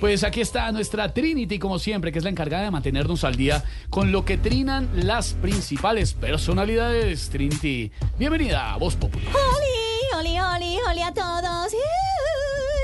Pues aquí está nuestra Trinity, como siempre, que es la encargada de mantenernos al día con lo que trinan las principales personalidades. Trinity, bienvenida a Voz Popular. ¡Holi! ¡Holi, holi, holi a todos!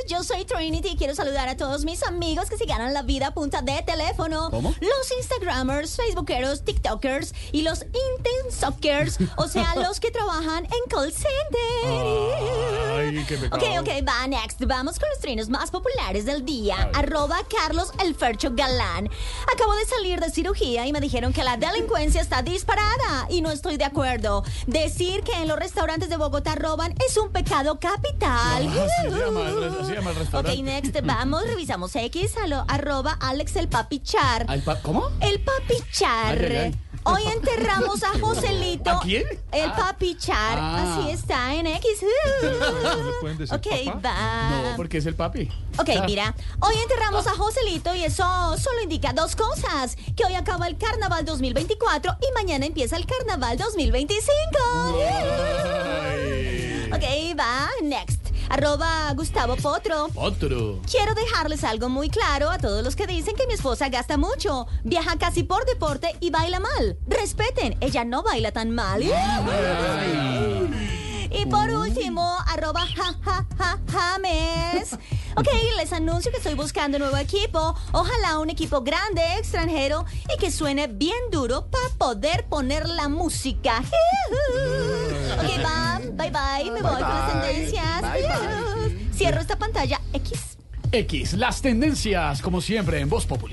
Yo soy Trinity y quiero saludar a todos mis amigos que se ganan la vida a punta de teléfono. ¿Cómo? Los Instagramers, Facebookeros, TikTokers y los Intensokers, o sea, los que trabajan en call center. Ay, qué pecado. Ok, ok, va, next. Vamos con los trinos más populares del día. Arroba Carlos El Fercho Galán. Acabo de salir de cirugía y me dijeron que la delincuencia está disparada y no estoy de acuerdo. Decir que en los restaurantes de Bogotá roban es un pecado capital. Ah, así se llama el res- así se llama el restaurante. Ok, next. Vamos, revisamos X. a lo- arroba Alex el Papichar. Al pa- ¿Cómo? El Papichar. Ay. Hoy enterramos a Joselito. ¿A quién? El Ah. Papichar. Ah. Así está en X. ¿Le pueden decir ok, va. No, porque es el papi. Ok, mira, hoy enterramos a Joselito y eso solo indica dos cosas. Que hoy acaba el carnaval 2024 y mañana empieza el carnaval 2025. Ay. Ok, va, next. Arroba Gustavo Potro. Otro. Quiero dejarles algo muy claro a todos los que dicen que mi esposa gasta mucho, viaja casi por deporte y baila mal. Respeten, ella no baila tan mal. Y por último, arroba ja, ja, ja, James. Ok, les anuncio que estoy buscando un nuevo equipo. Ojalá un equipo grande, extranjero y que suene bien duro para poder poner la música. Ok, va, bye bye, me voy con bye. Bye, bye. Cierro esta pantalla X. X, las tendencias, como siempre, en Voz Popular.